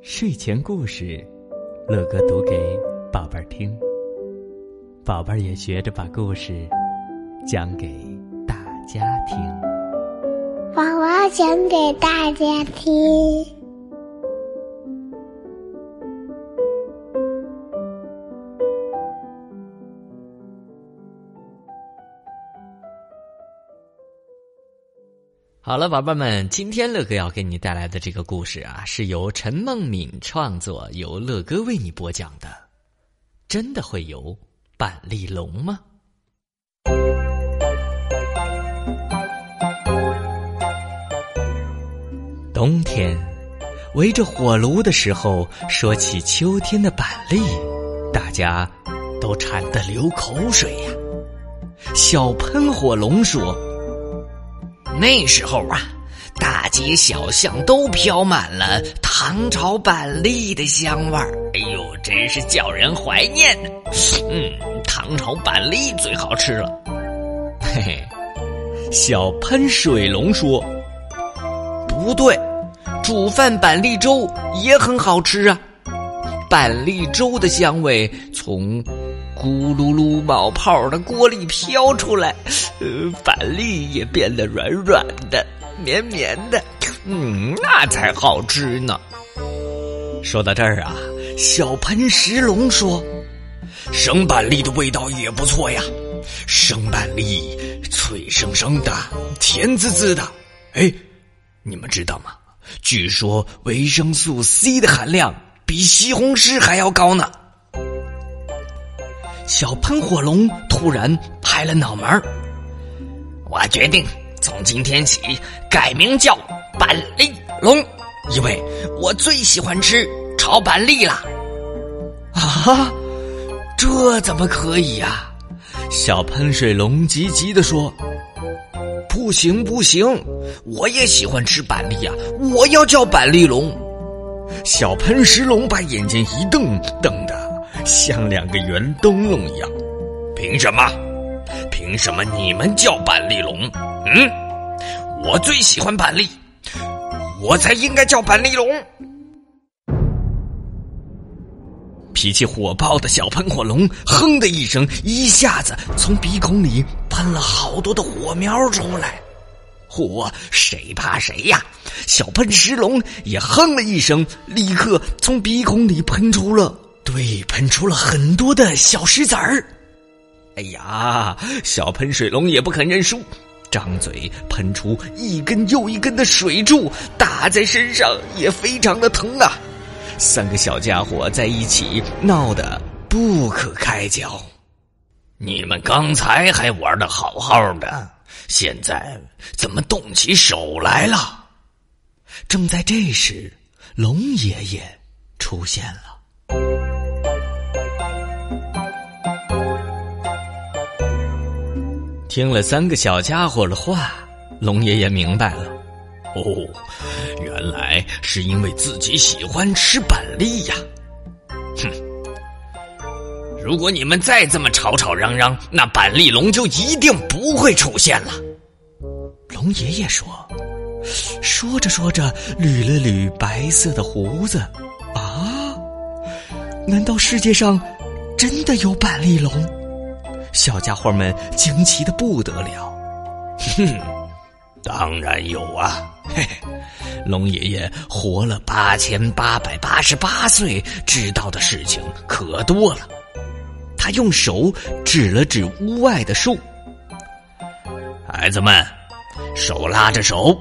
睡前故事，乐哥读给宝贝儿听。宝贝儿也学着把故事讲给大家听。宝宝讲给大家听。好了，宝贝们，今天乐哥要给你带来的这个故事啊，是由陈梦敏创作，由乐哥为你播讲的。真的会有板栗龙吗？冬天，围着火炉的时候，说起秋天的板栗，大家都馋得流口水呀。小喷火龙说。那时候啊，大街小巷都飘满了糖炒板栗的香味儿。哎呦，真是叫人怀念呢。嗯，糖炒板栗最好吃了。嘿嘿，小喷水龙说：“不对，煮饭板栗粥也很好吃啊。板栗粥的香味从……”咕噜噜冒泡的锅里飘出来，呃，板栗也变得软软的、绵绵的，嗯，那才好吃呢。说到这儿啊，小喷石龙说：“生板栗的味道也不错呀，生板栗脆生生的，甜滋滋的。哎，你们知道吗？据说维生素 C 的含量比西红柿还要高呢。”小喷火龙突然拍了脑门儿，我决定从今天起改名叫板栗龙，因为我最喜欢吃炒板栗了。啊，这怎么可以呀？小喷水龙急急的说：“不行不行，我也喜欢吃板栗呀，我要叫板栗龙。”小喷石龙把眼睛一瞪，瞪的。像两个圆灯笼一样，凭什么？凭什么你们叫板栗龙？嗯，我最喜欢板栗，我才应该叫板栗龙。脾气火爆的小喷火龙哼的一声，一下子从鼻孔里喷了好多的火苗出来。火，谁怕谁呀？小喷石龙也哼了一声，立刻从鼻孔里喷出了。对，喷出了很多的小石子儿。哎呀，小喷水龙也不肯认输，张嘴喷出一根又一根的水柱，打在身上也非常的疼啊！三个小家伙在一起闹得不可开交。你们刚才还玩的好好的，现在怎么动起手来了？正在这时，龙爷爷出现了。听了三个小家伙的话，龙爷爷明白了。哦，原来是因为自己喜欢吃板栗呀！哼，如果你们再这么吵吵嚷嚷，那板栗龙就一定不会出现了。龙爷爷说，说着说着，捋了捋白色的胡子。啊，难道世界上真的有板栗龙？小家伙们惊奇的不得了，哼，当然有啊！嘿嘿，龙爷爷活了八千八百八十八岁，知道的事情可多了。他用手指了指屋外的树，孩子们，手拉着手，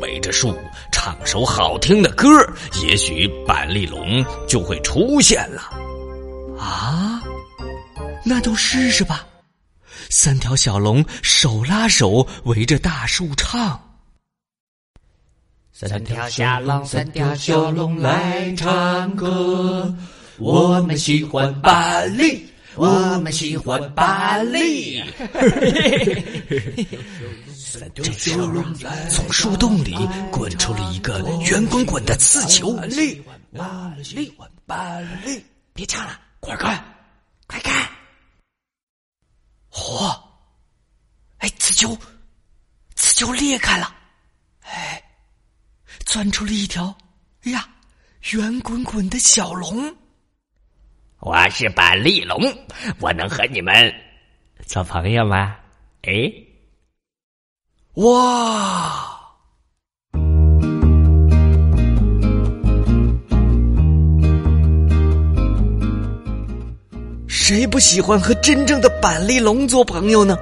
围着树唱首好听的歌，也许板栗龙就会出现了。啊！那都试试吧。三条小龙手拉手围着大树唱。三条小龙，三条小龙来唱歌。我们喜欢板栗，我们喜欢板栗。这时候，从树洞里滚出了一个圆滚滚的刺球。板栗，板栗，板栗！别唱了，快看，快看！火！哎，刺球，刺球裂开了，哎，钻出了一条呀圆滚滚的小龙。我是板栗龙，我能和你们做朋友吗？哎，哇！谁不喜欢和真正的板栗龙做朋友呢？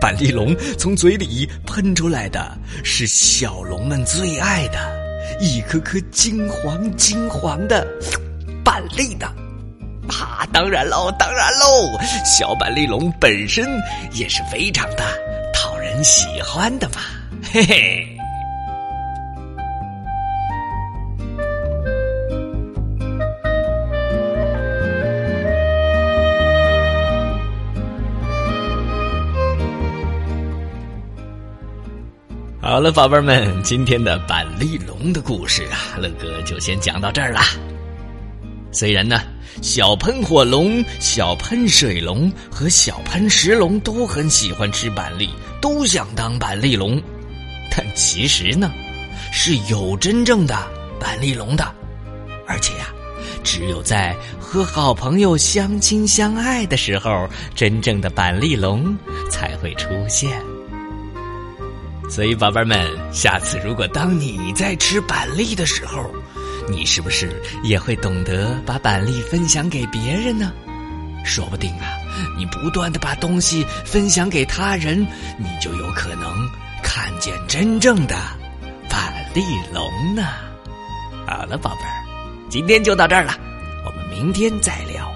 板栗龙从嘴里喷出来的是小龙们最爱的一颗颗金黄金黄的板栗的。啊，当然喽，当然喽，小板栗龙本身也是非常的讨人喜欢的嘛，嘿嘿。好了，宝贝们，今天的板栗龙的故事啊，乐哥就先讲到这儿了。虽然呢，小喷火龙、小喷水龙和小喷石龙都很喜欢吃板栗，都想当板栗龙，但其实呢，是有真正的板栗龙的，而且呀，只有在和好朋友相亲相爱的时候，真正的板栗龙才会出现。所以，宝贝儿们，下次如果当你在吃板栗的时候，你是不是也会懂得把板栗分享给别人呢？说不定啊，你不断的把东西分享给他人，你就有可能看见真正的板栗龙呢。好了，宝贝儿，今天就到这儿了，我们明天再聊。